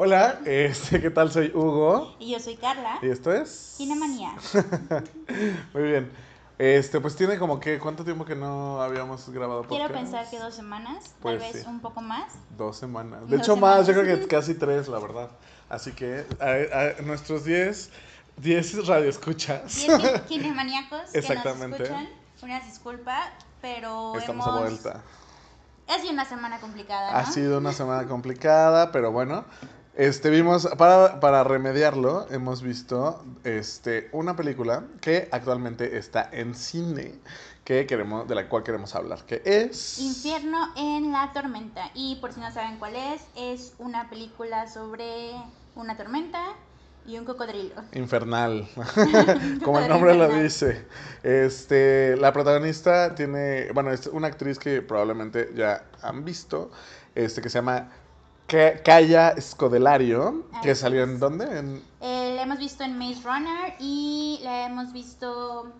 Hola, este, ¿qué tal? Soy Hugo. Y yo soy Carla. ¿Y esto es? Cinemanía. Muy bien. Este, pues tiene como que, ¿cuánto tiempo que no habíamos grabado podcast? Quiero pensar que dos semamas, Pues tal vez sí. un poco más. Dos semanas. De Dos hecho, más, yo semanas. creo que casi tres, la verdad. Así que a, a nuestros 10 10 radioescuchas. Y es que cinemaníacos que nos Exactamente. escuchan, una disculpa, pero Estamos hemos... a vuelta. Ha sido una semana complicada, ¿no? Ha sido una semana complicada, pero bueno. Este, vimos, para, para remediarlo, hemos visto este, una película que actualmente está en cine, que queremos, de la cual queremos hablar, que es... Infierno en la tormenta. Y por si no saben cuál es, es una película sobre una tormenta y un cocodrilo. Infernal, como el nombre lo dice. Este, la protagonista tiene, bueno, es una actriz que probablemente ya han visto, este, que se llama Kaya Scodelario, que salió en dónde? En, Eh, la hemos visto en Maze Runner y la hemos visto,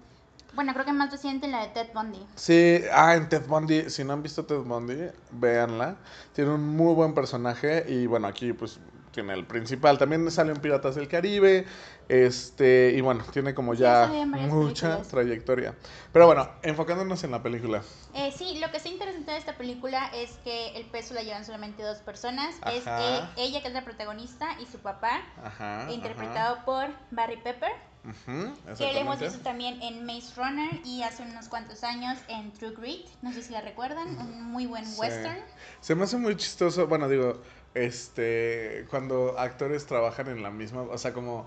bueno, creo que más reciente en la de Ted Bundy. Sí, ah, en Ted Bundy, si no han visto Ted Bundy, véanla. Tiene un muy buen personaje y bueno, aquí pues tiene el principal. También sale en Piratas del Caribe, este, y bueno, tiene como Sí, ya varias mucha películas. trayectoria. Pero bueno, enfocándonos en la película. Eh, sí, lo que está interesante de esta película es que el peso la llevan solamente dos personas. Es Ajá. eh, ella, que es la protagonista, y su papá, Ajá. interpretado por Barry Pepper, ajá. Ujú, que hemos visto también en Maze Runner y hace unos cuantos años en True Grit. No sé si la recuerdan, un muy buen Sí. western. Se me hace muy chistoso, bueno, digo, este, cuando actores trabajan en la misma, o sea, como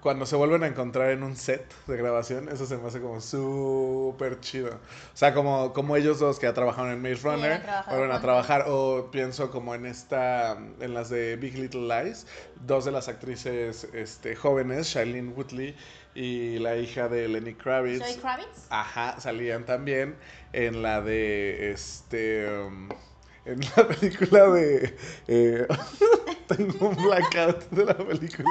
cuando se vuelven a encontrar en un set de grabación, eso se me hace como súper chido. O sea, como, como ellos dos que ya trabajaron en Maze Runner, vuelven a trabajar, o pienso como en esta, en las de Big Little Lies, dos de las actrices este, jóvenes, Shailene Woodley y la hija de Lenny Kravitz. Zoe Kravitz. Ajá, salían también en la de este um, en la película de eh, tengo un blackout de la película.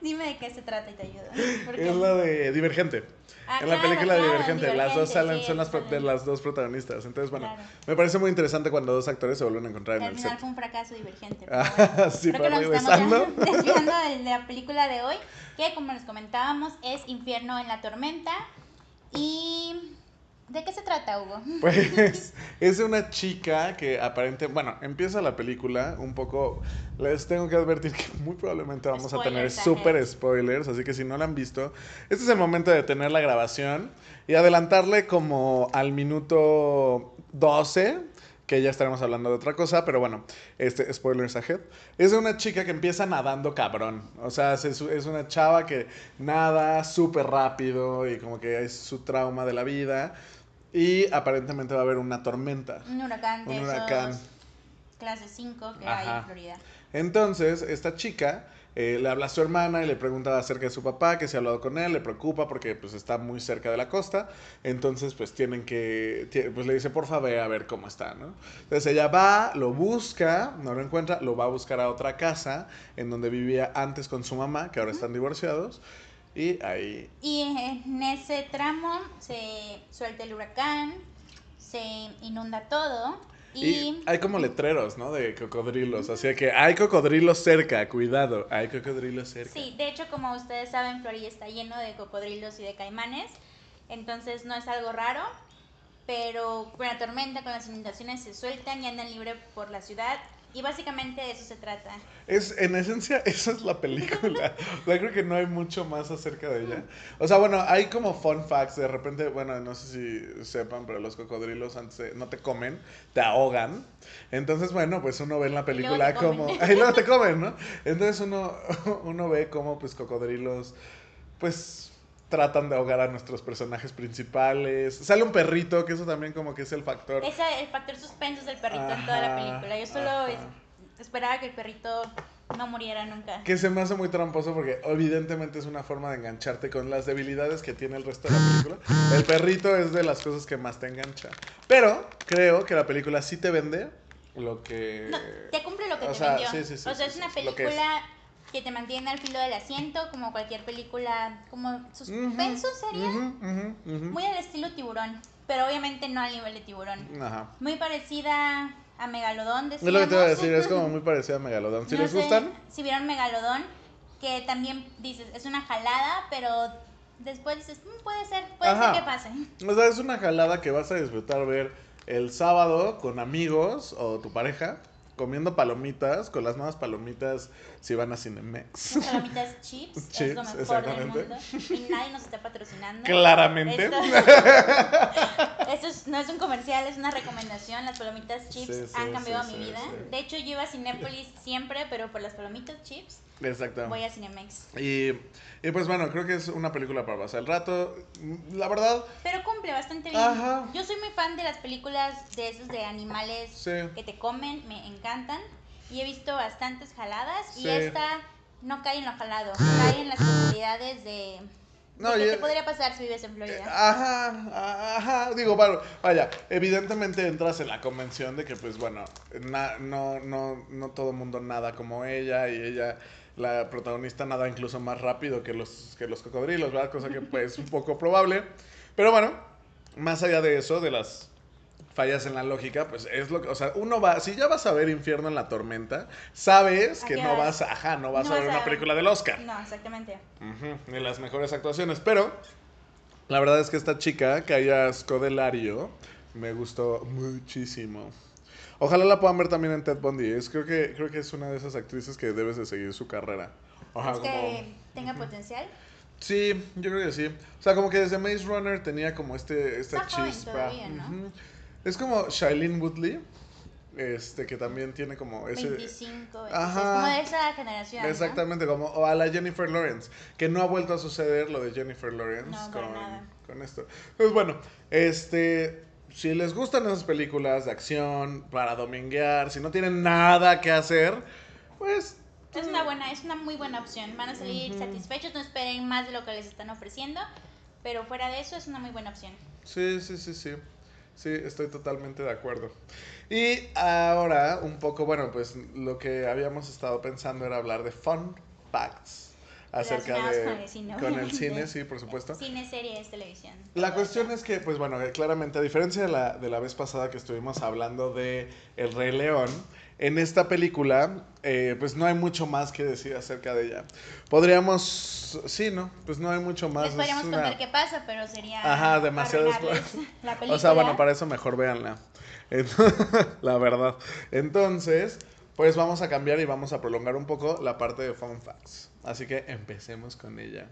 Dime de qué se trata y te ayudo. Es la de Divergente. Ah, en la claro, película de claro, Divergente, las dos Divergente, salen, sí, son las de las dos protagonistas. Entonces, bueno, Claro. me parece muy interesante cuando dos actores se vuelven a encontrar en Al el final set. fue un fracaso divergente. pero Ah, bueno. sí, Creo que nos estamos regresando. ya desviando de la película de hoy, que como les comentábamos es Infierno en la Tormenta. ¿Y de qué se trata, Hugo? Pues es una chica que aparente, bueno, empieza la película un poco, les tengo que advertir que muy probablemente vamos a tener súper spoilers, así que si no la han visto, este es el momento de tener la grabación y adelantarle como al minuto 12, que ya estaremos hablando de otra cosa, pero bueno, este spoilers ahead. Es de una chica que empieza nadando cabrón, o sea, es, es una chava que nada súper rápido y como que es su trauma de la vida. Y aparentemente va a haber una tormenta. Un huracán de Un esos huracán. clase 5 que hay en Florida. Entonces, esta chica eh, le habla a su hermana y le pregunta acerca de su papá, que se ha hablado con él, le preocupa porque pues está muy cerca de la costa. Entonces, pues tienen que, pues le dice, por favor, a ver cómo está, ¿no? Entonces ella va, lo busca, no lo encuentra, lo va a buscar a otra casa en donde vivía antes con su mamá, que ahora están divorciados. Y ahí Y en ese tramo se suelta el huracán, se inunda todo y, Y hay como letreros, ¿no? De cocodrilos. Así que hay cocodrilos cerca, cuidado, hay cocodrilos cerca. Sí, de hecho, como ustedes saben, Florida está lleno de cocodrilos y de caimanes, entonces no es algo raro, pero con la tormenta, con las inundaciones se sueltan y andan libre por la ciudad y básicamente de eso se trata. Es, en esencia, esa es la película. O sea, creo que no hay mucho más acerca de ella. O sea, bueno, hay como fun facts. De repente, bueno, no sé si sepan, pero los cocodrilos antes de- no te comen, te ahogan. Entonces, bueno, pues uno ve en la película como... Ahí luego te comen, ¿no? Entonces uno, uno ve como, pues, cocodrilos, pues tratan de ahogar a nuestros personajes principales. Sale un perrito, que eso también como que es el factor. Ese el factor suspenso del perrito en toda la película. Yo solo es- esperaba que el perrito no muriera nunca. Que se me hace muy tramposo porque evidentemente es una forma de engancharte con las debilidades que tiene el resto de la película. El perrito es de las cosas que más te engancha. Pero creo que la película sí te vende lo que... No, te cumple lo que o te sea, vendió. sí, sí, sí, o sea, es una es. película que, te mantiene al filo del asiento, como cualquier película, como suspenso sería. Ujú, ujú. Muy al estilo tiburón, pero obviamente no al nivel de tiburón. Ajá. Muy parecida a Megalodón. Es lo que te iba a decíamos. decir, es como muy parecido a Megalodon. Si No les sé gustan, Si vieron Megalodón, que también dices, es una jalada, pero después dices, "Mm, puede ser, puede Ajá. ser que pase. o sea, es una jalada que vas a disfrutar ver el sábado con amigos o tu pareja comiendo palomitas, con las nuevas palomitas si van a Cinemex. Unas palomitas chips, es Chips, lo mejor del mundo. Y nadie nos está patrocinando. Claramente. Esto, esto es- no es un comercial, es una recomendación. Las palomitas chips Sí, sí, han cambiado sí, mi vida. De hecho, yo iba a Cinépolis siempre, pero por las palomitas chips Exacto. voy a Cinemex. Y, y pues bueno, creo que es una película para pasar el rato. La verdad, Pero cumple bastante bien. Ajá. Yo soy muy fan de las películas de esos de animales Sí. que te comen, me encantan. Y he visto bastantes jaladas. Sí. Y esta no cae en lo jalado, cae en las posibilidades de, No, qué te podría pasar si vives en Eh, Florida. Ajá, ajá, digo, bueno, vaya, evidentemente entras en la convención de que, pues bueno, na- no, no, no todo mundo nada como ella y ella, la protagonista, nada incluso más rápido que los, que los cocodrilos, ¿verdad? Cosa que pues es un poco probable, pero bueno, más allá de eso, de las fallas en la lógica, pues es lo que, o sea, uno va, si ya vas a ver Infierno en la Tormenta, sabes ¿A que no vas? ajá, no vas No a ver vas una a- película del Oscar. No, exactamente. Ni las mejores actuaciones, pero la verdad es que esta chica, Kaya Scodelario, me gustó muchísimo. Ojalá la puedan ver también en Ted Bundy. Es, creo, que, creo que es una de esas actrices que debes de seguir su carrera. ¿Es como- que tenga potencial? Sí, yo creo que sí. O sea, como que desde Maze Runner tenía como este, esta Está chispa. todavía, ¿no? Es como Shailene Woodley, este, que también tiene como ese... 25, 26, Ajá. como de esa generación. ¿no? Exactamente, como o a la Jennifer Lawrence, que no ha vuelto a suceder lo de Jennifer Lawrence No, con, con esto. Pues bueno, este, si les gustan esas películas de acción para dominguear, si no tienen nada que hacer, pues Es una buena, es una muy buena opción. Van a salir satisfechos, no esperen más de lo que les están ofreciendo, pero fuera de eso es una muy buena opción. sí, sí, sí, sí. Sí, estoy totalmente de acuerdo. Y ahora, un poco, bueno, pues lo que habíamos estado pensando era hablar de fun facts acerca de con el cine, con el obviamente. cine, sí, por supuesto. Cine, series, televisión. La cuestión es que, pues bueno, eh, claramente, a diferencia de la, de la vez pasada que estuvimos hablando de El Rey León, en esta película, eh, pues no hay mucho más que decir acerca de ella. Podríamos, sí, ¿no? Pues no hay mucho más. Les podríamos una- contar qué pasa, pero sería. Ajá, demasiado. La película. O sea, bueno, para eso mejor véanla. La verdad. Entonces, pues vamos a cambiar y vamos a prolongar un poco la parte de Fun Facts. Así que empecemos con ella.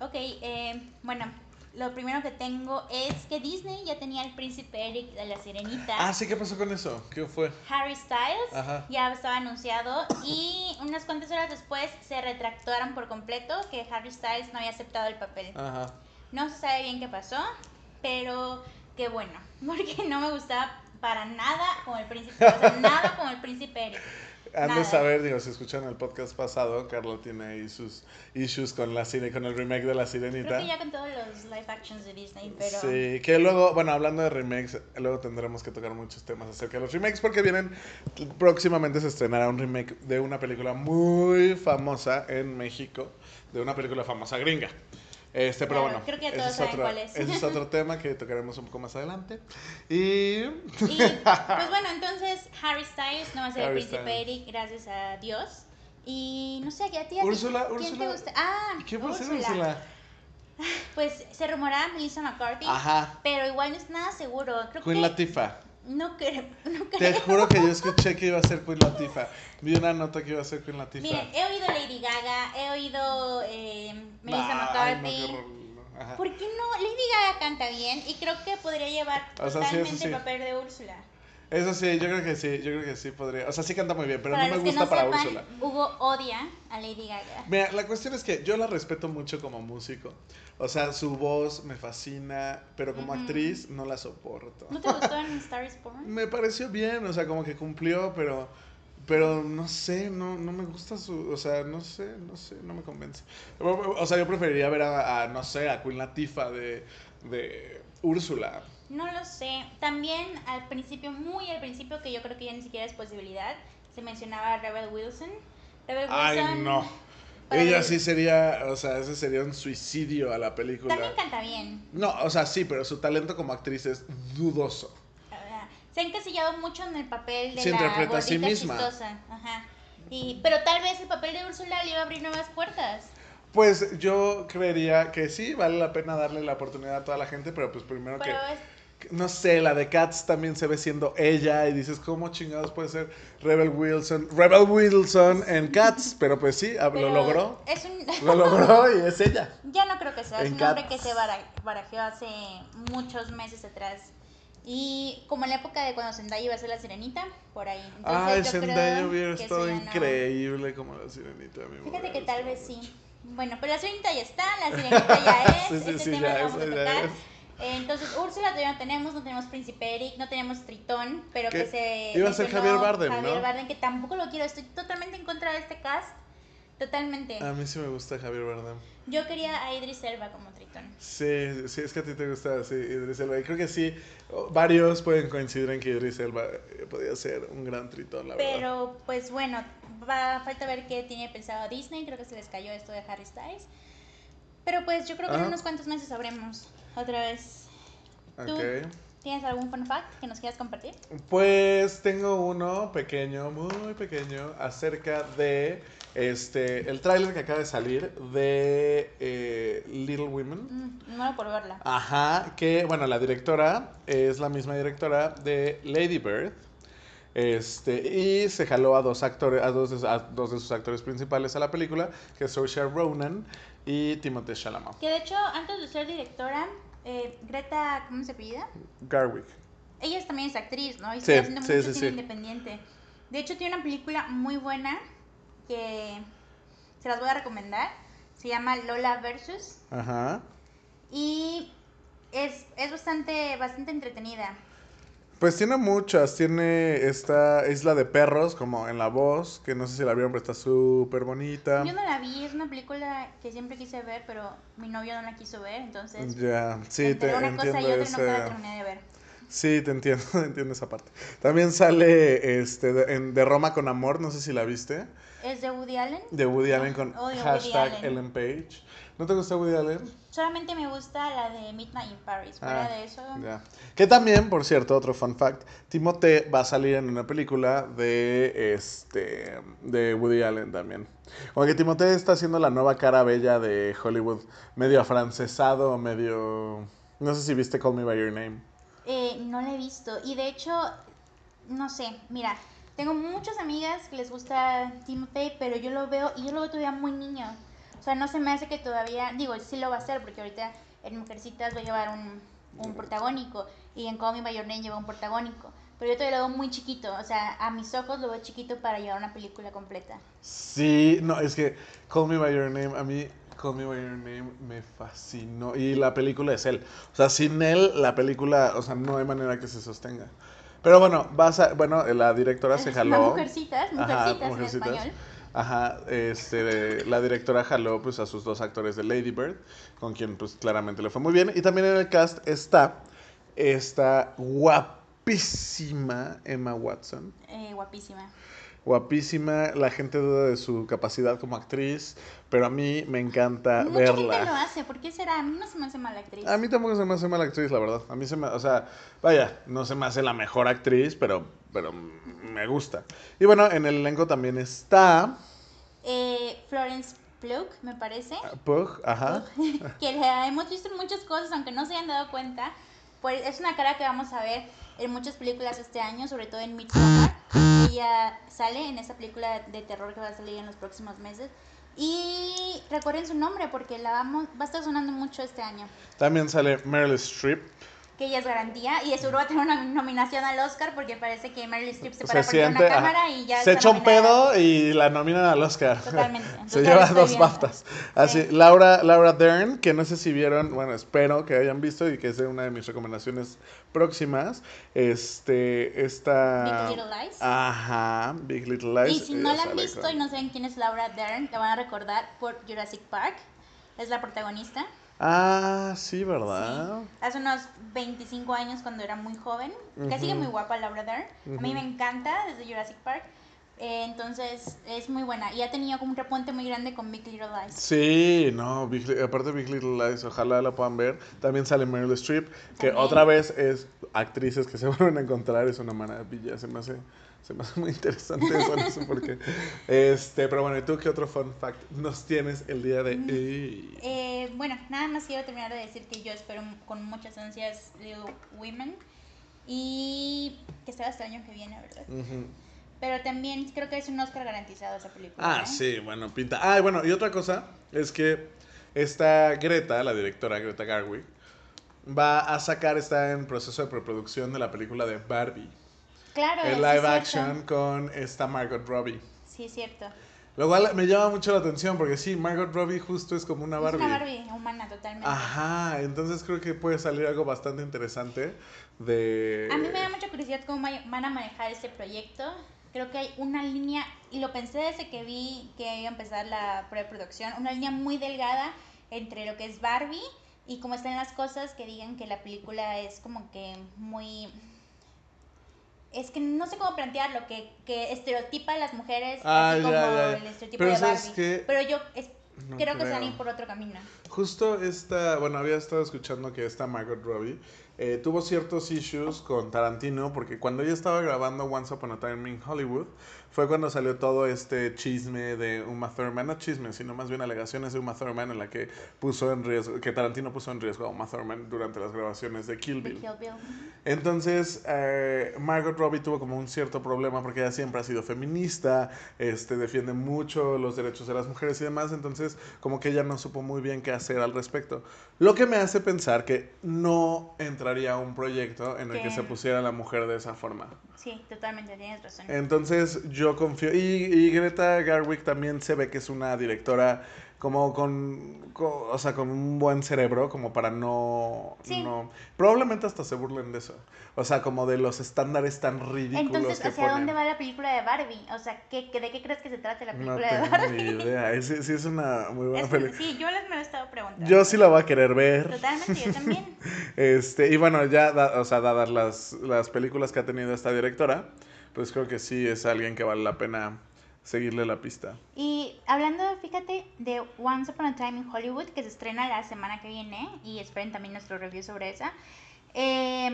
Ok, eh, bueno, lo primero que tengo es que Disney ya tenía el príncipe Eric de la sirenita. Ah, sí, ¿qué pasó con eso? ¿Qué fue? Harry Styles Ajá. ya estaba anunciado y unas cuantas horas después se retractaron por completo que Harry Styles no había aceptado el papel. Ajá. No se sabe bien qué pasó, pero qué bueno, porque no me gustaba para nada como el príncipe, o sea, nada como el príncipe Eric. Han de saber, digo, si escuchan el podcast pasado, Carla tiene ahí sus issues con la sire- con el remake de La Sirenita. Creo que ya con todos los live actions de Disney, pero Sí, que luego, bueno, hablando de remakes, luego tendremos que tocar muchos temas acerca de los remakes porque vienen, próximamente se estrenará un remake de una película muy famosa en México, de una película famosa gringa. Este, pero Claro, bueno, creo que todos es saben otro, cuál es. ese es otro tema que tocaremos un poco más adelante. Y Y pues bueno, entonces Harry Styles no va a ser el príncipe. Eric, gracias a Dios. Y no sé, ¿a ti, Úrsula, quién te Úrsula. gusta? Ah, ¿qué va a ser Úrsula. Pues se rumoraba Melissa McCarthy, Ajá, pero igual no es nada seguro. Creo Queen que Latifah. No creo, no Te creo. juro que yo escuché que iba a ser Queen Latifah. Vi una nota que iba a ser Queen Latifah. Miren, he oído Lady Gaga, he oído eh, Melissa Ay, no, McCarthy. horror, no. Ajá. ¿Por qué no? Lady Gaga canta bien y creo que podría llevar O sea, sí, eso totalmente sí. el papel de Úrsula. Eso sí, yo creo que sí, yo creo que sí podría. O sea, sí canta muy bien, pero para no me gusta no para sepan, Úrsula. Hugo odia a Lady Gaga. Mira, la cuestión es que yo la respeto mucho como músico. O sea, su voz me fascina, pero como actriz no la soporto. ¿No te gustó en Star is Born? Me pareció bien, o sea, como que cumplió, pero pero no sé, no, no me gusta su, o sea, no sé, no sé, no me convence. O sea, yo preferiría ver a, a, no sé, a Queen Latifah de, de Úrsula. No lo sé. También al principio, muy al principio, que yo creo que ya ni siquiera es posibilidad, se mencionaba a Rebel Wilson. Rebel Ay, Wilson no. Ella el- sí sería, o sea, ese sería un suicidio a la película. También canta bien. No, o sea, sí, pero su talento como actriz es dudoso. Se ha encasillado mucho en el papel de Se la interpreta a sí misma. chistosa. Ajá. Y, pero tal vez el papel de Úrsula le iba a abrir nuevas puertas. Pues yo creería que sí, vale la pena darle la oportunidad a toda la gente, pero pues primero Pero que... es, que- No sé, la de Cats también se ve siendo ella y dices, ¿cómo chingados puede ser Rebel Wilson? Rebel Wilson en Cats, pero pues sí, ah, pero lo logró. Es un, Lo logró y es ella. ya no creo que sea, es un nombre Cats. que se bara- barajeó hace muchos meses atrás. Y como en la época de cuando Zendaya iba a ser la sirenita, por ahí. Entonces, yo Zendaya creo hubiera estado no- increíble como la sirenita. me Fíjate que tal vez mucho. sí. Bueno, pero la sirenita ya está, la sirenita ya es, Sí, sí, este sí, tema ya, lo vamos a eso ya tocar. es. Eh, Entonces, Úrsula todavía no tenemos, no tenemos Príncipe Eric, no tenemos Tritón, pero Que que se... iba a ser mencionó Javier Bardem, Javier ¿no? Bardem, que tampoco lo quiero, estoy totalmente en contra de este cast, totalmente. A mí sí me gusta Javier Bardem. Yo quería a Idris Elba como Tritón. Sí, sí, es que a ti te gusta sí, Idris Elba. Y creo que sí, varios pueden coincidir en que Idris Elba eh, podría ser un gran tritón, la verdad. Pero, pues bueno, va, falta ver qué tiene pensado Disney, creo que se les cayó esto de Harry Styles. Pero pues yo creo que en Ajá. unos cuantos meses sabremos otra vez. ¿Tú Ok. tienes algún fun fact que nos quieras compartir? Pues tengo uno pequeño, muy pequeño, acerca de este el tráiler que acaba de salir de eh, Little Women. Mm, muero por verla. Ajá, que bueno, la directora es la misma directora de Lady Bird. Este, y se jaló a dos actores, a dos, a dos de sus actores principales a la película, que es Saoirse Ronan y Timothée Chalamet. Que de hecho, antes de ser directora, eh, Greta, ¿cómo se apellida? Garwick. Ella también es actriz, ¿no? Y Sí, está haciendo sí, mucho sí, cine independiente. De hecho, tiene una película muy buena que se las voy a recomendar. Se llama Lola Versus. Ajá. Y es, es bastante, bastante entretenida. Pues tiene muchas, tiene esta Isla de Perros, como en la voz, que no sé si la vieron, pero está súper bonita. Yo no la vi, es una película que siempre quise ver, pero mi novio no la quiso ver, entonces Ya, sí, te entre una cosa y entiendo otra nunca la ese... terminé de ver. Sí, te entiendo, entiendo esa parte. También sale este, de, en- de Roma con Amor, no sé si la viste, ¿Es de Woody Allen? de Woody Allen con Odio Woody hashtag Allen. Ellen Page. ¿No te gusta Woody Allen? Solamente me gusta la de Midnight in Paris. Fuera Ah, de eso. Que también, por cierto, otro fun fact, Timothée va a salir en una película de este de Woody Allen también. Como que Timothée está haciendo la nueva cara bella de Hollywood, medio afrancesado, medio no sé si viste Call Me by Your Name. eh, no la he visto. Y de hecho, no sé, mira, tengo muchas amigas que les gusta Timothy, pero yo lo veo y yo lo veo todavía muy niño. O sea, no se me hace que todavía, digo, sí lo va a hacer porque ahorita en Mujercitas va a llevar un, un protagónico y en Call Me By Your Name lleva un protagónico. Pero yo todavía lo veo muy chiquito, o sea, a mis ojos lo veo chiquito para llevar una película completa. Sí, no, es que Call Me by Your Name a mí Call Me by Your Name me fascinó y la película es él. O sea, sin él la película, o sea, no hay manera que se sostenga. Pero bueno, vas a, bueno, la directora se jaló. Mujercitas, Ajá, Mujercitas, en español. Ajá, este, la directora jaló pues a sus dos actores de Lady Bird, con quien pues claramente le fue muy bien. Y también en el cast está esta guapísima Emma Watson. Eh, guapísima. Guapísima, la gente duda de su capacidad como actriz, pero a mí me encanta Mucha gente lo verla. hace, ¿por qué será? A mí no se me hace mala actriz. A mí tampoco se me hace mala actriz, la verdad. A mí se me, o sea, vaya, no se me hace la mejor actriz, pero, pero me gusta. Y bueno, en el elenco también está Eh, Florence Pugh, me parece. Pug, ajá. que la hemos visto en muchas cosas, aunque no se hayan dado cuenta. Pues es una cara que vamos a ver en muchas películas este año, sobre todo en Midsommar. Ella sale en esa película de terror que va a salir en los próximos meses. Y recuerden su nombre porque la vamos, va a estar sonando mucho este año. También sale Meryl Streep. Que ella es garantía y seguro va a tener una nominación al Oscar porque parece que Meryl Streep se para Se frente a una ajá, cámara y ya se echa un pedo y la nominan al Oscar. Totalmente. Se lleva dos viendo. BAFTAs. Así, Sí. Laura, Laura Dern, que no sé si vieron, bueno, espero que hayan visto y que es una de mis recomendaciones próximas. Este, esta. Big Little Lies. Ajá, Big Little Lies. Y si no la han visto con- y no saben quién es Laura Dern, la van a recordar por Jurassic Park. Es la protagonista. Ah, sí, ¿verdad? Hace unos 25 años cuando era muy joven. Que sigue muy guapa Laura Dern. A mí me encanta desde Jurassic Park. Eh, entonces es muy buena y ha tenido como un repunte muy grande con Big Little Lies. Sí, no, Big aparte Big Little Lies, ojalá la puedan ver. También sale Meryl Streep, que También. otra vez es actrices que se vuelven a encontrar, es una maravilla, se me hace, se me hace muy interesante eso, no sé por qué. Este, pero bueno, ¿y tú qué otro fun fact nos tienes el día de hoy? Eh, bueno, nada más quiero terminar de decir que yo espero con muchas ansias Little Women y que sea hasta el año que viene, ¿verdad? Pero también creo que es un Oscar garantizado esa película. Ah, ¿eh? sí, bueno, pinta. Ah, bueno, y otra cosa es que esta Greta, la directora Greta Garwick, va a sacar, está en proceso de preproducción de la película de Barbie. Claro, El live action con esta Margot Robbie. Sí, es cierto. Lo cual me llama mucho la atención porque sí, Margot Robbie justo es como una Barbie. Es una Barbie humana totalmente. Ajá, entonces creo que puede salir algo bastante interesante de... A mí me da mucha curiosidad cómo van a manejar este proyecto. Creo que hay una línea, y lo pensé desde que vi que iba a empezar la preproducción, una línea muy delgada entre lo que es Barbie y cómo están las cosas que digan que la película es como que muy... Es que no sé cómo plantearlo, que, que estereotipa a las mujeres Ah, así ya, como ya. el estereotipo Pero de ¿sabes Barbie. qué? Pero yo es- No creo, que se van a ir por otro camino. Justo esta, bueno, había estado escuchando que esta Margot Robbie eh, tuvo ciertos issues con Tarantino porque cuando ella estaba grabando Once Upon a Time in Hollywood fue cuando salió todo este chisme de Uma Thurman, no chisme, sino más bien alegaciones de Uma Thurman en la que puso en riesgo, que Tarantino puso en riesgo a Uma Thurman durante las grabaciones de Kill Bill. Kill Bill. Entonces, eh, Margot Robbie tuvo como un cierto problema porque ella siempre ha sido feminista, este, defiende mucho los derechos de las mujeres y demás, entonces como que ella no supo muy bien qué hacer al respecto. Lo que me hace pensar que no entraría a un proyecto en el que Que- se pusiera la mujer de esa forma. Sí, totalmente, tienes razón. Entonces yo confío. Y, y Greta Garwick también se ve que es una directora como con, co- o sea, con un buen cerebro, como para no, Sí. no... Probablemente hasta se burlen de eso. O sea, como de los estándares tan ridículos Entonces, que ¿hacia ponen. dónde va la película de Barbie? O sea, ¿qué, qué- ¿de qué crees que se trata la No película de tengo Barbie? ni idea. Es- sí es una muy buena Es- película. sí, yo les me lo he estado preguntando. Yo sí la voy a querer ver. Totalmente, yo también. Este, y bueno, ya, da- o sea, dadas las, las películas que ha tenido esta directora, pues creo que sí es alguien que vale la pena seguirle la pista. Y hablando, fíjate, de Once Upon a Time in Hollywood, que se estrena la semana que viene, y esperen también nuestro review sobre esa. eh,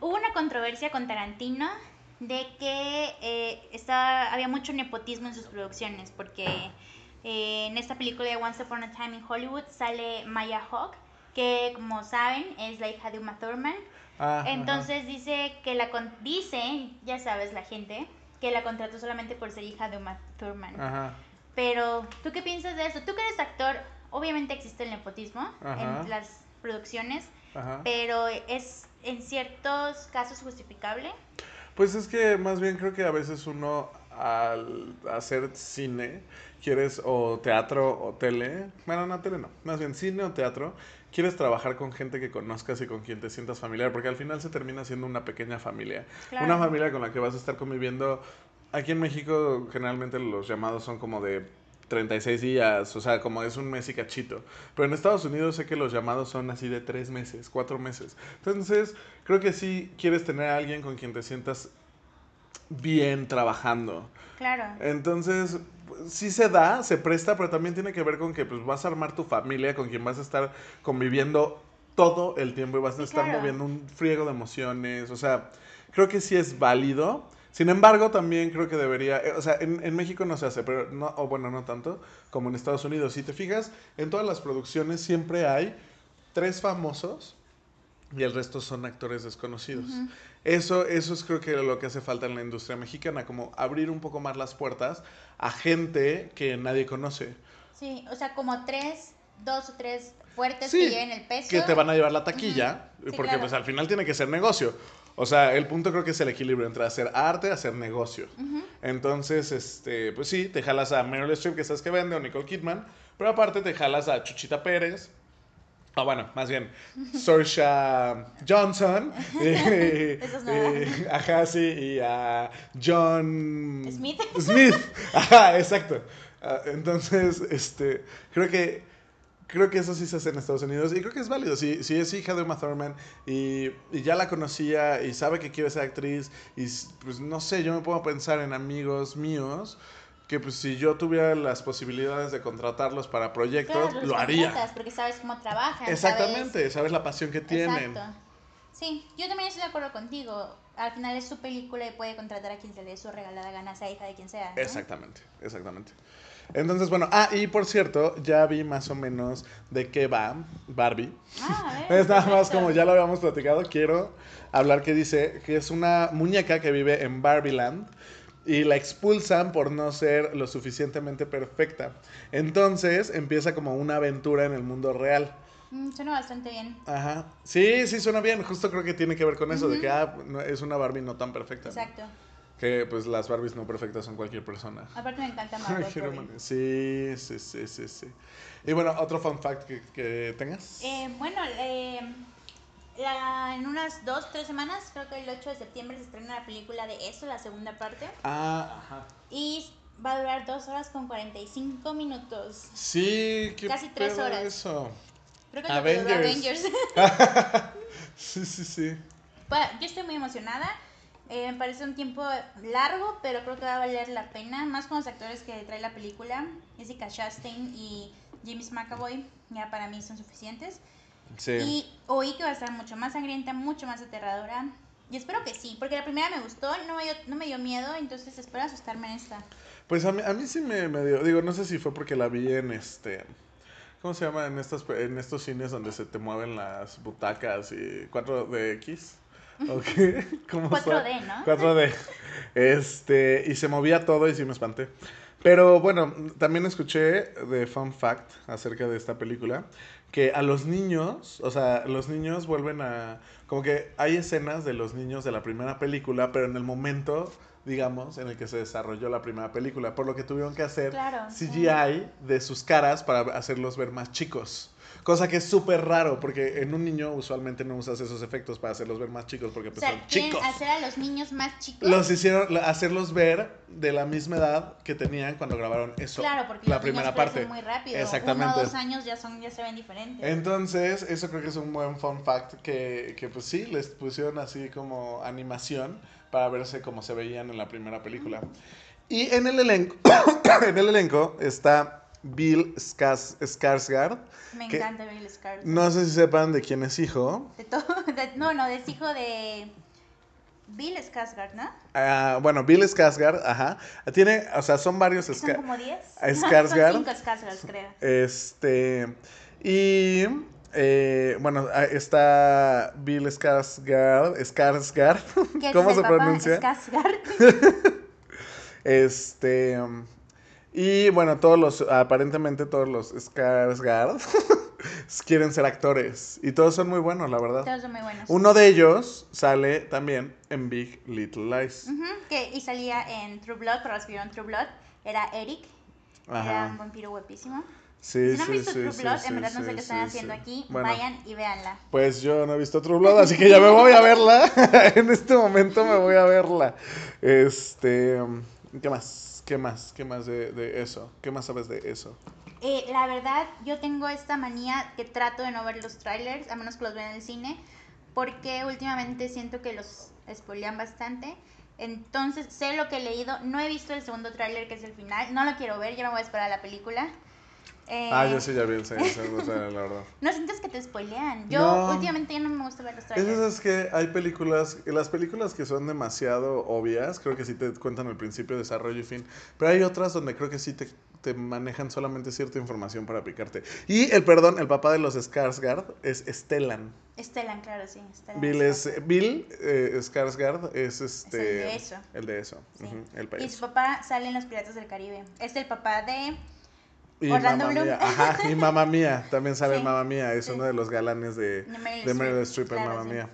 hubo una controversia con Tarantino de que eh, estaba, había mucho nepotismo en sus producciones, porque eh, en esta película de Once Upon a Time in Hollywood sale Maya Hawke, que como saben es la hija de Uma Thurman. Ah, ajá. Entonces dice que la con- dice, ya sabes la gente, que la contrató solamente por ser hija de Uma Thurman. Ajá. Pero, ¿tú qué piensas de eso? Tú que eres actor, obviamente existe el nepotismo Ajá. en las producciones, Ajá. pero es en ciertos casos justificable. Pues es que más bien creo que a veces uno al hacer cine, quieres o teatro o tele, bueno, no tele no, más bien cine o teatro, quieres trabajar con gente que conozcas y con quien te sientas familiar, porque al final se termina siendo una pequeña familia. Claro. Una familia con la que vas a estar conviviendo. Aquí en México generalmente los llamados son como de 36 días, o sea, como es un mes y cachito. Pero en Estados Unidos sé que los llamados son así de 3 meses, 4 meses. Entonces, creo que sí quieres tener a alguien con quien te sientas bien trabajando. Claro. Entonces, sí se da, se presta, pero también tiene que ver con que pues, vas a armar tu familia con quien vas a estar conviviendo todo el tiempo y vas a estar claro. moviendo un friego de emociones. O sea, creo que sí es válido. Sin embargo, también creo que debería, eh, o sea, en, en México no se hace, pero no, o bueno, no tanto como en Estados Unidos. Si te fijas, en todas las producciones siempre hay tres famosos y el resto son actores desconocidos. Eso, eso es creo que lo que hace falta en la industria mexicana, como abrir un poco más las puertas a gente que nadie conoce, Sí, o sea, como tres, dos o tres fuertes Sí, que lleven el peso. que te van a llevar la taquilla. Sí, porque claro. pues al final tiene que ser negocio. O sea, el punto creo que es el equilibrio entre hacer arte y hacer negocio. Entonces, este, pues sí, te jalas a Meryl Streep, que sabes que vende, o Nicole Kidman, pero aparte te jalas a Chuchita Pérez, o bueno, más bien, Saoirse Johnson, Eso es nueva. eh, ajá, sí, y a John Smith. Smith, ajá, exacto. Ah, Entonces, este, creo que Creo que eso sí se hace en Estados Unidos y creo que es válido. Si, si es hija de Uma Thurman y, y ya la conocía y sabe que quiere ser actriz y pues no sé, yo me puedo pensar en amigos míos que pues si yo tuviera las posibilidades de contratarlos para proyectos, Claro, lo haría. Porque sabes cómo trabajan. Exactamente, sabes la pasión que tienen. Exacto. Sí, yo también estoy de acuerdo contigo. Al final es su película y puede contratar a quien se le dé su regalada gana, sea hija de quien sea. ¿no? Exactamente, exactamente. Entonces, bueno, ah, y por cierto, ya vi más o menos de qué va Barbie. Ah, ver, Es nada más como ya lo habíamos platicado, quiero hablar que dice que es una muñeca que vive en Barbieland y la expulsan por no ser lo suficientemente perfecta. Entonces empieza como una aventura en el mundo real. Mm, suena bastante bien. Ajá. Sí, sí, suena bien. Justo creo que tiene que ver con eso, de Ujú. que ah, no- es una Barbie no tan perfecta. ¿no? Exacto. Que pues las Barbies no perfectas son cualquier persona. Aparte me encanta Margot. Sí, sí, sí, sí, sí. Y bueno, otro fun fact que, que tengas. Eh, bueno, eh, la- en unas dos, tres semanas, creo que el 8 de septiembre se estrena la película de eso, la segunda parte. Ah, ajá. Y va a durar dos horas con 45 minutos. Sí, qué Casi tres horas. eso. Creo que Avengers. Avengers. Sí, sí, sí. Pa- Yo estoy muy emocionada. Eh, me parece un tiempo largo, pero creo que va a valer la pena. Más con los actores que trae la película. Jessica Chastain y James McAvoy. Ya para mí son suficientes. Sí. Y oí que va a estar mucho más sangrienta, mucho más aterradora. Y espero que sí, porque la primera me gustó, no me dio, no me dio miedo, entonces espero asustarme en esta. Pues a mí, a mí sí me, me dio. Digo, no sé si fue porque la vi en este. ¿Cómo se llama? En estos, en estos cines donde se te mueven las butacas y 4DX. ¿O qué? ¿Cómo son? 4D, ¿no? 4D. Este, y se movía todo y sí me espanté. Pero bueno, también escuché de Fun Fact acerca de esta película que a los niños, o sea, los niños vuelven a. Como que hay escenas de los niños de la primera película, pero en el momento, digamos, en el que se desarrolló la primera película, por lo que tuvieron que hacer Claro, sí. CGI de sus caras para hacerlos ver más chicos. Cosa que es súper raro, porque en un niño usualmente no usas esos efectos para hacerlos ver más chicos, porque O pues sea, son chicos. hacer a los niños más chicos. Los hicieron, hacerlos ver de la misma edad que tenían cuando grabaron eso. Claro, porque la los primera niños parte. muy rápido. Exactamente. Uno o dos años ya, son, ya se ven diferentes. Entonces, eso creo que es un buen fun fact que, que pues sí, les pusieron así como animación para verse como se veían en la primera película. Y en el elenco, en el elenco está Bill Skars- Skarsgård. me que encanta Bill Skarsgård. No sé si sepan de quién es hijo. De todo, de- no, no, es hijo de Bill Skarsgård, ¿no? Ah, bueno, Bill Skarsgård, ajá. Tiene, o sea, son varios Son Ska- como 10. Skarsgård. Son 5 Skarsgårds, creo. Este. Y. eh, bueno, ah, está Bill Skarsgård. Skarsgård. ¿Qué es ¿Cómo se papá? pronuncia? Skarsgård. Este. Y bueno, todos los. Aparentemente todos los Skarsgård quieren ser actores. Y todos son muy buenos, la verdad. Todos son muy buenos. Uno de ellos sale también en Big Little Lies. Que, y salía en True Blood, para los vieron True Blood. Era Eric. Era un vampiro guapísimo. Sí, si no sí, visto sí, True Blood, en verdad no sé qué están haciendo aquí. Bueno, Vayan y véanla. Pues yo no he visto True Blood, así que ya me voy a verla. en este momento me voy a verla. Este, ¿qué más? ¿Qué más? ¿Qué más de, de eso? ¿Qué más sabes de eso? Eh, la verdad, yo tengo esta manía que trato de no ver los trailers, a menos que los vea en el cine, porque últimamente siento que los spoilean bastante. Entonces, sé lo que he leído, no he visto el segundo tráiler que es el final, no lo quiero ver, ya me voy a esperar a la película. Eh, Ah, yo sí ya vi el la verdad. No sientes que te spoilean. Yo No. últimamente ya no me gusta ver los trailers. eso es que hay películas, las películas que son demasiado obvias, creo que sí te cuentan el principio, desarrollo y fin, pero hay otras donde creo que sí te, te manejan solamente cierta información para picarte. Y el perdón, el papá de los Skarsgård es Stellan. Stellan, claro, sí. Stellan Bill es. Bill eh, Skarsgård es este el de eso. el de eso, Sí. el Y país. su papá sale en Los Piratas del Caribe. Es el papá de... Y Orlando Mamma Bloom. Mía, ajá, y Mamma Mía, también sale Sí, Mamma Mía, es sí. uno de los galanes de, De Meryl de Meryl Streep, claro, sí. Mía.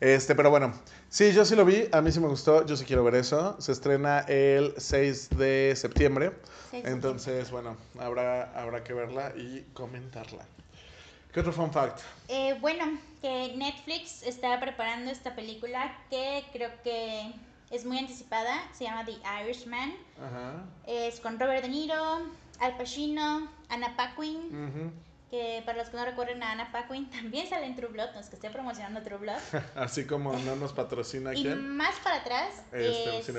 Este, pero bueno, sí, yo sí lo vi, a mí sí me gustó, yo sí quiero ver eso. Se estrena el 6 de septiembre, entonces, bueno, habrá, habrá que verla y comentarla. ¿Qué otro fun fact? Eh, bueno, que Netflix está preparando esta película que creo que es muy anticipada. Se llama The Irishman. Ajá. Es con Robert De Niro, Al Pacino, Anna Paquin que para los que no recuerden a Anna Paquin, también sale en True Blood, no es que esté promocionando True Blood. Así como no nos patrocina y quién. más para atrás Este, es,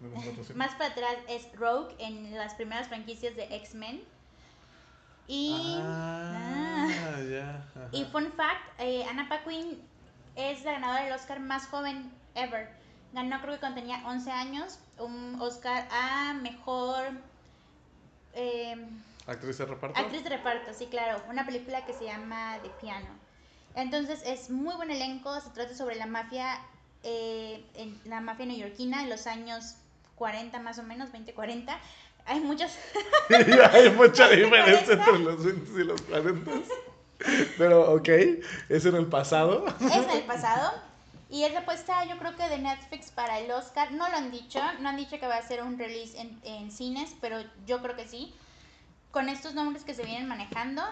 más para atrás es Rogue en las primeras franquicias de X-Men. Y Ah, Ah. Y fun fact, eh, Anna Paquin es la ganadora del Oscar más joven ever. Ganó creo que cuando tenía 11 años un Oscar a mejor eh, ¿Actriz de reparto? actriz de reparto, sí, claro. Una película que se llama The Piano. Entonces es muy buen elenco, se trata sobre la mafia, eh, en la mafia neoyorquina en los años 40 más o menos, 20-40. Hay muchas Hay mucha ¿Te diferencia entre los 20 y los 40. Pero, ok, es en el pasado. Es en el pasado. Y es la apuesta, yo creo que de Netflix para el Oscar. No lo han dicho. No han dicho que va a ser un release en, en cines, pero yo creo que sí. Con estos nombres que se vienen manejando,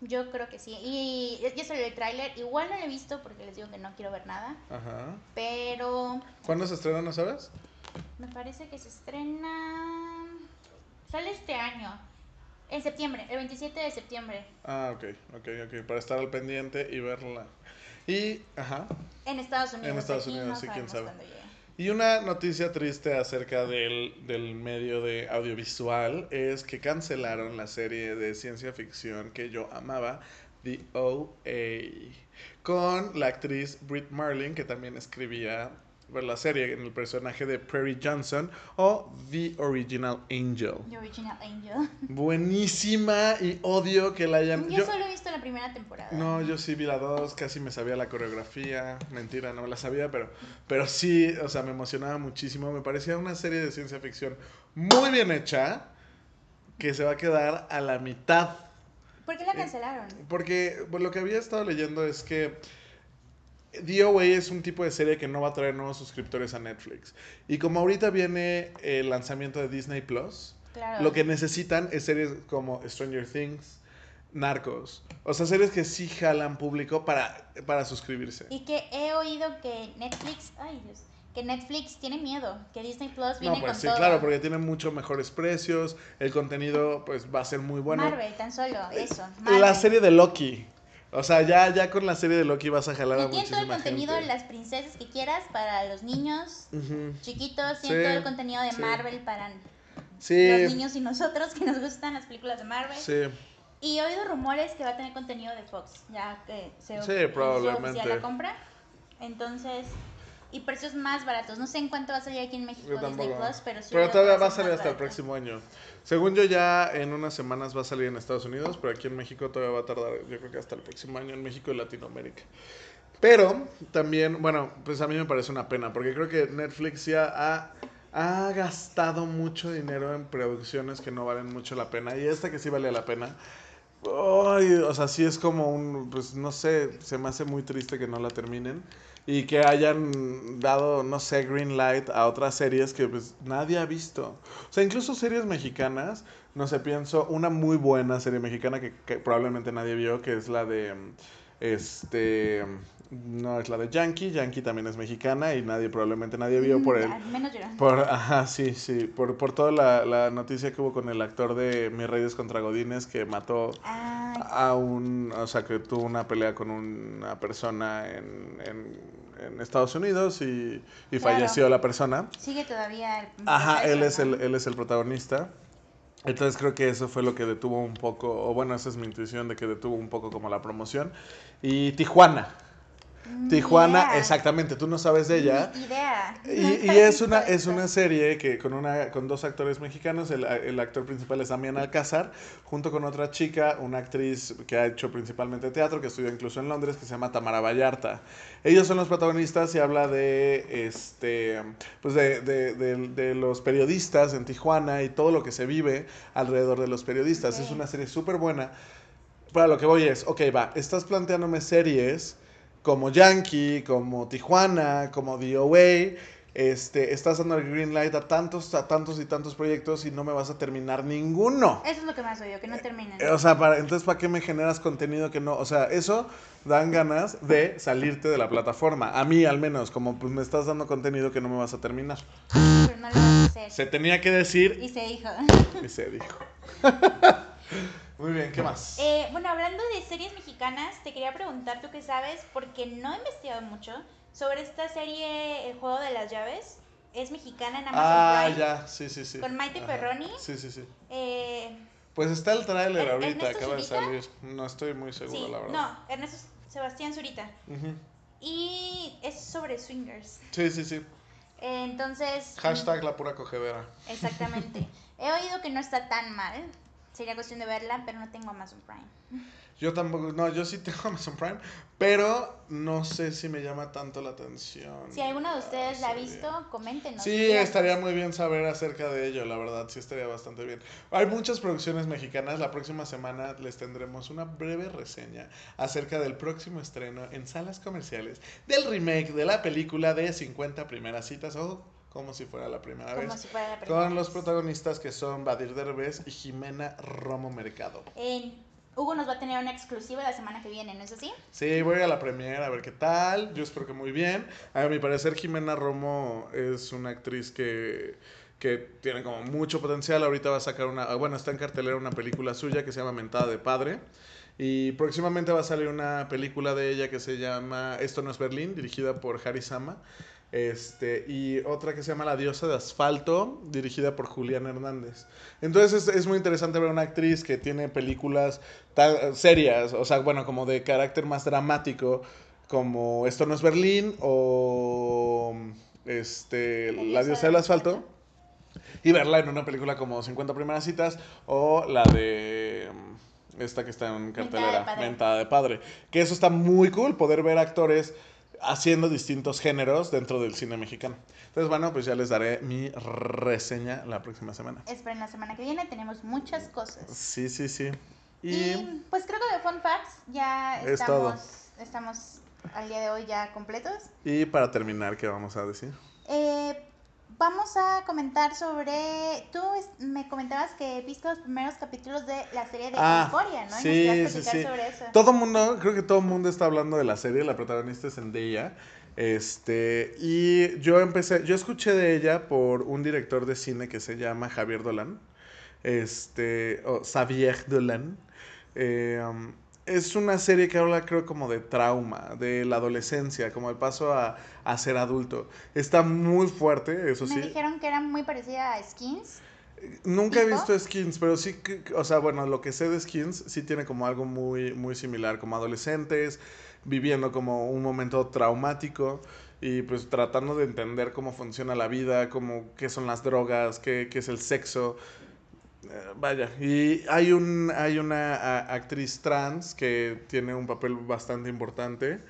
yo creo que sí. Y ya salió el tráiler. Igual no lo he visto porque les digo que no quiero ver nada. Ajá. Pero ¿Cuándo se estrena, no sabes? me parece que se estrena... Sale este año. En septiembre, el 27 de septiembre. Ah, ok, ok, ok. Para estar al pendiente y verla. Y, ajá. En Estados Unidos. Estados Aquí Unidos, sí, quién sabe. Y una noticia triste acerca del, del medio de audiovisual es que cancelaron la serie de ciencia ficción que yo amaba, The OA, con la actriz Britt Marlin, que también escribía bueno, la serie en el personaje de Prairie Johnson, o The Original Angel. The Original Angel. Buenísima y odio que la hayan... Yo, yo- solo he visto la primera temporada. no, yo sí vi la dos, casi me sabía la coreografía. Mentira, no me la sabía, pero, pero sí, o sea, me emocionaba muchísimo. Me parecía una serie de ciencia ficción muy bien hecha que se va a quedar a la mitad. ¿Por qué la cancelaron? Porque pues, lo que había estado leyendo es que DOA es un tipo de serie que no va a traer nuevos suscriptores a Netflix. Y como ahorita viene el lanzamiento de Disney Plus, Claro. lo que necesitan es series como Stranger Things, Narcos. O sea, series que sí jalan público para, para suscribirse. Y que he oído que Netflix, ay Dios, que Netflix tiene miedo, que Disney Plus viene No, pues con sí, todo. claro, porque tienen mucho mejores precios, el contenido pues va a ser muy bueno. Marvel, tan solo, eso. La Marvel. serie de Loki. O sea, ya, ya con la serie de Loki vas a jalar a Y tiene todo el muchísima contenido de gente. las princesas que quieras para los niños Ujú. chiquitos, tiene Sí, todo el contenido de sí. Marvel para Sí, los niños y nosotros que nos gustan las películas de Marvel. sí. Y he oído rumores que va a tener contenido de Fox, ya que se Sí, probablemente. la compra. Entonces, y precios más baratos. No sé en cuánto va a salir aquí en México Disney. Plus, pero sí. Pero todavía va a salir hasta el próximo año. Según yo, ya en unas semanas va a salir en Estados Unidos, pero aquí en México todavía va a tardar, yo creo que hasta el próximo año en México y Latinoamérica. Pero también, bueno, pues a mí me parece una pena, porque creo que Netflix ya ha, ha gastado mucho dinero en producciones que no valen mucho la pena, y esta que sí vale la pena. Ay, o sea, sí es como un, pues no sé, se me hace muy triste que no la terminen y que hayan dado, no sé, green light a otras series que pues nadie ha visto. O sea, incluso series mexicanas, no sé, pienso una muy buena serie mexicana que, que probablemente nadie vio, que es la de, este, no, es la de Yankee, Yankee también es mexicana y nadie, probablemente nadie vio por Mm, Menos llorando. Por, ajá, sí, sí, por, por toda la, la noticia que hubo con el actor de Mis Reyes contra Godines que mató Ay, a un, o sea, que tuvo una pelea con una persona en, en, en Estados Unidos y, y Claro. falleció la persona. sigue todavía el Ajá, él es, el, él es el protagonista. Entonces creo que eso fue lo que detuvo un poco, o bueno, esa es mi intuición de que detuvo un poco como la promoción. Y Tijuana. Tijuana, exactamente, tú no sabes de ella. Ni idea. Y, es una, es una serie que con, una, con dos actores mexicanos, el, el actor principal es Damián Alcázar, junto con otra chica, una actriz que ha hecho principalmente teatro, que estudió incluso en Londres, que se llama Tamara Vallarta. Ellos son los protagonistas y habla de, este, pues de, de- de- de los periodistas en Tijuana y todo lo que se vive alrededor de los periodistas. Es una serie súper buena. Para lo que voy es, ok, va, estás planteándome series como Yankee, como Tijuana, como DOA, este, estás dando el green light a tantos, a tantos y tantos proyectos y no me vas a terminar ninguno. Eso es lo que más odio, que no terminen. Eh, O sea, para, entonces, ¿para qué me generas contenido que no? O sea, eso dan ganas de salirte de la plataforma. A mí, al menos, como pues me estás dando contenido que no me vas a terminar. Pero no lo vas a hacer. Se tenía que decir Y se dijo. y se dijo. Muy bien, ¿qué más? Eh, bueno, hablando de series mexicanas, te quería preguntar, tú qué sabes, porque no he investigado mucho sobre esta serie El Juego de las Llaves. Es mexicana en Amazon ah, Prime. ya, sí, sí, sí. Con Maite Ajá. Perroni. Sí, sí, sí. Eh, Pues está el tráiler ¿Er- ahorita, Ernesto acaba de salir. No estoy muy seguro, sí, la verdad. no, Ernesto Sebastián Zurita. Y es sobre swingers. Sí, sí, sí. Entonces. Hashtag la pura cogedera. Exactamente. He oído que no está tan mal. Sería cuestión de verla, pero no tengo Amazon Prime. Yo tampoco, no, yo sí tengo Amazon Prime, pero no sé si me llama tanto la atención. Si alguno de ustedes la ha visto, coméntenos. Sí, díganos. estaría muy bien saber acerca de ello, la verdad, sí estaría bastante bien. Hay muchas producciones mexicanas, la próxima semana les tendremos una breve reseña acerca del próximo estreno en salas comerciales del remake de la película de 50 primeras citas, o como si fuera la primera Como vez, si fuera la primera con los vez. protagonistas que son Badir Derbez y Jimena Romo Mercado. Hugo nos va a tener una exclusiva la semana que viene, ¿no es así? Sí, voy a la premiere a ver qué tal. Yo espero que muy bien. A mi parecer, Jimena Romo es una actriz que, que tiene como mucho potencial. Ahorita va a sacar una. ah, Bueno, está en cartelera una película suya que se llama Mentada de Padre. Y próximamente va a salir una película de ella que se llama Esto no es Berlín, dirigida por Harry Sama. Este, y otra que se llama La diosa de asfalto, dirigida por Julián Hernández. Entonces es, es muy interesante ver una actriz que tiene películas tan serias, o sea, bueno, como de carácter más dramático, como Esto no es Berlín o este, La diosa del asfalto, y verla en una película como 50 primeras citas o la de mm, esta que está en Mentada de cartelera, Padre. Mentada de Padre. Que eso está muy cool, poder ver actores haciendo distintos géneros dentro del cine mexicano. Entonces, bueno, pues ya les daré mi reseña la próxima semana. Esperen la semana que viene, tenemos muchas cosas. Sí, sí, sí. Y, Y, pues creo que de Fun Facts ya Es todo. estamos, estamos al día de hoy ya completos. y para terminar, ¿qué vamos a decir? Eh, vamos a comentar sobre. Tú me comentabas que viste los primeros capítulos de la serie de Ah, Euphoria, ¿no? Y sí, nos querías sí, platicar sí. sobre eso. Todo mundo, creo que todo el mundo está hablando de la serie, la protagonista es Zendaya. Este, y yo empecé, yo escuché de ella por un director de cine que se llama Javier Dolan. Este, o Xavier Dolan. Eh, um, es una serie que habla, creo, como de trauma, de la adolescencia, como el paso a, a ser adulto. Está muy fuerte, eso me sí. dijeron que era muy parecida a Skins. Nunca he visto Skins, pero sí, o sea, bueno, lo que sé de Skins sí tiene como algo muy, muy similar, como adolescentes viviendo como un momento traumático y pues tratando de entender cómo funciona la vida, cómo, qué son las drogas, qué, qué es el sexo. Eh, vaya, y hay, un, hay una a- actriz trans que tiene un papel bastante importante.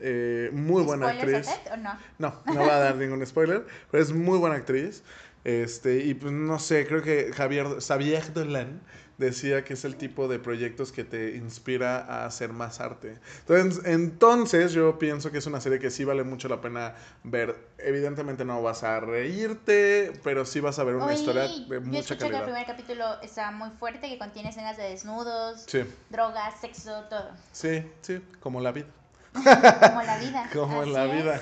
eh, muy buena ¿Spoilers actriz. o no? No, no va a dar ningún spoiler, pero es muy buena actriz. Este, y pues no sé, creo que Javier, Xavier Dolan decía que es el tipo de proyectos que te inspira a hacer más arte. Entonces, entonces yo pienso que es una serie que sí vale mucho la pena ver. Evidentemente no vas a reírte, pero sí vas a ver una historia yo de mucha escuché que el primer capítulo está muy fuerte, que contiene escenas de desnudos, Sí, drogas, sexo, todo. sí, sí, como la vida. Como la vida. Como así la es. vida.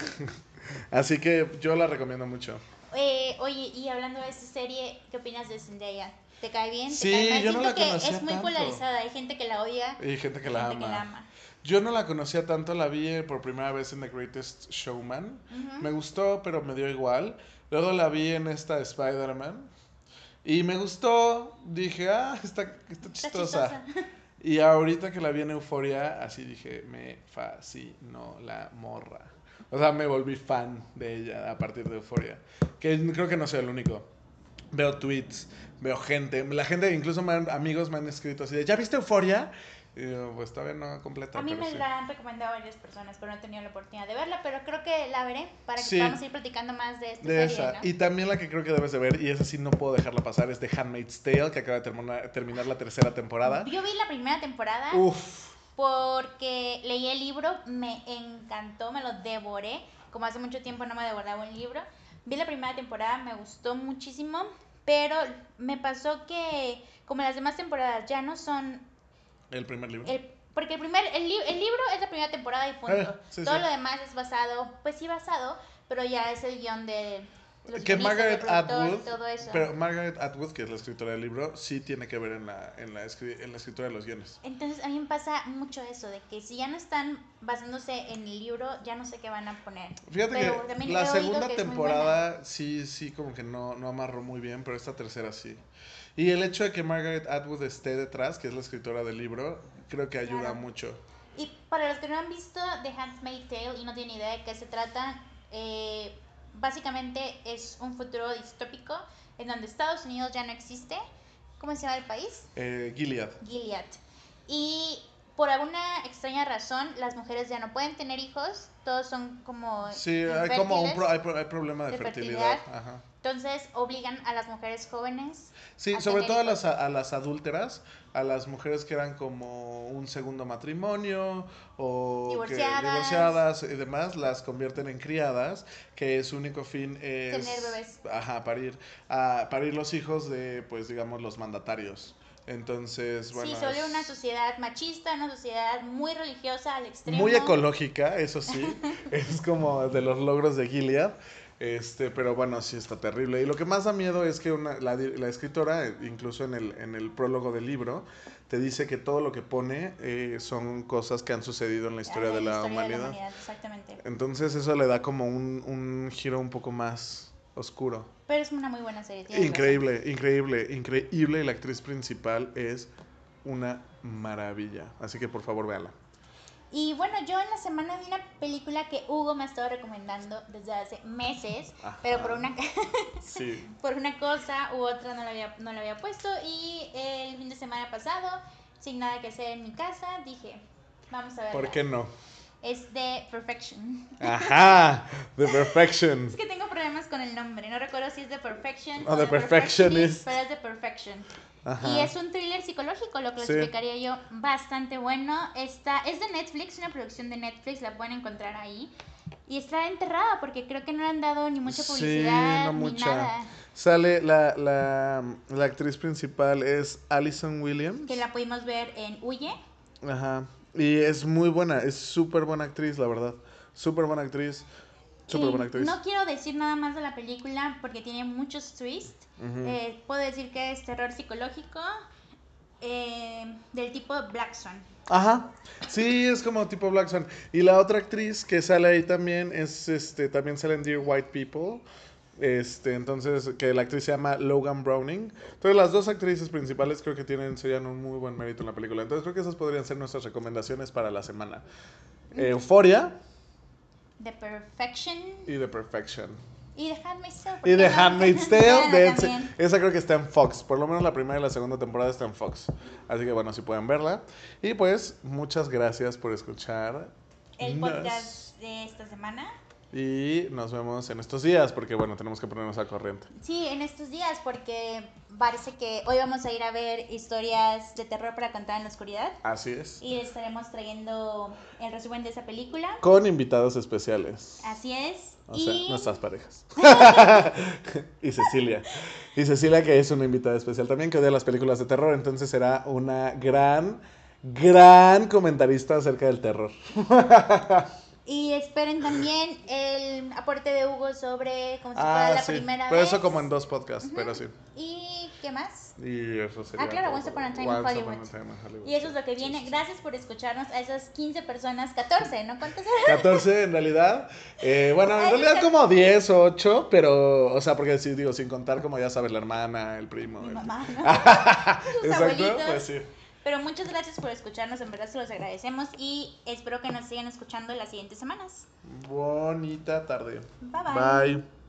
Así que yo la recomiendo mucho. Eh, oye, y hablando de esta serie, ¿qué opinas de Zendaya? ¿Te cae bien? ¿Te Sí, cae mal? yo no la que conocía es muy tanto. polarizada. Hay gente que la odia Y gente que y la gente ama. que la ama. Yo no la conocía tanto, la vi por primera vez en The Greatest Showman. Me gustó, pero me dio igual. Luego la vi en esta Spider-Man. Y me gustó, dije, ah, está, está Está chistosa. chistosa. Y ahorita que la vi en Euforia, así dije, me fascinó la morra. O sea, me volví fan de ella a partir de Euforia. Que creo que no soy el único. Veo tweets, veo gente. La gente, incluso me han- amigos me han escrito así de, ¿ya viste Euforia? Y yo, pues todavía no completa. A mí me sí. la han recomendado varias personas, pero no he tenido la oportunidad de verla. Pero creo que la veré para que Sí. podamos ir platicando más de esta De serie. esa. ¿no? Y también la que creo que debes de ver, y esa sí no puedo dejarla pasar, es de Handmaid's Tale, que acaba de terminar, terminar la tercera temporada. Yo vi la primera temporada Uf. Porque leí el libro, me encantó, me lo devoré. Como hace mucho tiempo no me devoraba un libro. Vi la primera temporada, me gustó muchísimo, pero me pasó que como las demás temporadas ya no son El primer libro. el porque el primer el, li- el libro es la primera temporada y punto. Eh, sí, Todo sí. lo demás es basado, pues sí basado, pero ya es el guion de los que Margaret Atwood, todo eso. pero Margaret Atwood, que es la escritora del libro, sí tiene que ver en la, en la, escri- en la escritura de los guiones. Entonces a mí me pasa mucho eso, de que si ya no están basándose en el libro, ya no sé qué van a poner. Fíjate Pero que la segunda que temporada sí, sí, como que no, no amarró muy bien, pero esta tercera sí. Y el hecho de que Margaret Atwood esté detrás, que es la escritora del libro, creo que ayuda Claro. mucho. Y para los que no han visto The Handmaid's Tale y no tienen idea de qué se trata, eh, básicamente es un futuro distópico en donde Estados Unidos ya no existe. ¿Cómo se llama el país? Eh, Gilead. Gilead. Y por alguna extraña razón, las mujeres ya no pueden tener hijos, todos son como Sí, hay como un pro- hay, hay problema de, de fertilidad. fertilidad. Ajá. Entonces obligan a las mujeres jóvenes. Sí, sobre todo a las, a las adúlteras, a las mujeres que eran como un segundo matrimonio o que- Divorciadas. divorciadas y demás, las convierten en criadas, que su único fin es Tener bebés. Ajá, parir, a parir los hijos de, pues digamos, los mandatarios. Entonces, bueno, sí, vuelve es una sociedad machista, una sociedad muy religiosa al extremo. muy ecológica, eso sí, es como de los logros de Gilead. Este, pero bueno, sí está terrible. Y lo que más da miedo es que una, la, la escritora, incluso en el, en el prólogo del libro, te dice que todo lo que pone eh, son cosas que han sucedido en la historia, Ah, de, la historia humanidad. Exactamente. Entonces eso le da como un, un giro un poco más oscuro. Pero es una muy buena serie. Increíble, increíble, increíble. Y la actriz principal es una maravilla. Así que por favor, véala. razón. Y bueno, yo en la semana vi una película que Hugo me ha estado recomendando desde hace meses, Ajá. pero por una, Sí. por una cosa u otra no la, había, no la había puesto. Y el fin de semana pasado, sin nada que hacer en mi casa, dije, vamos a ver. ¿Por qué no? Es de Perfection. Ajá, The Perfection. Es que tengo problemas con el nombre. No recuerdo si es The Perfection O The The Perfectionist. Pero es The Perfection. Ajá. Y es un thriller psicológico, lo Sí. clasificaría yo bastante bueno. Está, es de Netflix, una producción de Netflix, la pueden encontrar ahí. Y está enterrada porque creo que no le han dado ni mucha Sí, publicidad no ni mucha. nada. Sale la, la, la actriz principal es Alison Williams. Que la pudimos ver en Huye. Ajá. Y es muy buena, es súper buena actriz, la verdad. Súper buena actriz. Súper buena actriz. No quiero decir nada más de la película porque tiene muchos twists. Eh, puedo decir que es terror psicológico eh, del tipo Black Swan. Ajá. Sí, es como tipo Black Swan. Y la otra actriz que sale ahí también es este también sale en Dear White People. Este, entonces, que la actriz se llama Logan Browning. Entonces, las dos actrices principales creo que tienen, serían un muy buen mérito en la película. Entonces, creo que esas podrían ser nuestras recomendaciones para la semana. Euphoria The Perfection y The Perfection. y The Handmaid's Tale. ¿por Y The no? Handmaid's Tale, de- esa creo que está en Fox. Por lo menos la primera y la segunda temporada está en Fox. Así que bueno, si pueden verla. Y pues, muchas gracias por escuchar. El podcast de esta semana. Y nos vemos en estos días, porque bueno, tenemos que ponernos al corriente. Sí, en estos días, porque parece que hoy vamos a ir a ver historias de terror para contar en la oscuridad. Así es. Y estaremos trayendo el resumen de esa película. Con invitados especiales. Así es. O y sea, nuestras parejas. y Cecilia. Y Cecilia, que es una invitada especial también, que odia las películas de terror. Entonces será una gran, gran comentarista acerca del terror. Y esperen también el aporte de Hugo sobre cómo se fuera la Ah, sí. primera Pero vez. eso como en dos podcasts, pero sí. ¿Y qué más? Y eso sería. Ah, claro. Once Upon a Time in Hollywood. Hollywood, Y eso es lo que viene. Gracias por escucharnos a esas 15 personas, 14, ¿no? ¿Cuántas 14 en realidad. Eh, bueno, en realidad como 10 o 8, pero, o sea, porque sí, digo, sin contar como ya sabes, la hermana, el primo. Mi el- mamá, ¿no? Exacto, abuelitos. pues sí. Pero muchas gracias por escucharnos, en verdad se los agradecemos y espero que nos sigan escuchando las siguientes semanas. Bonita tarde. Bye bye. Bye.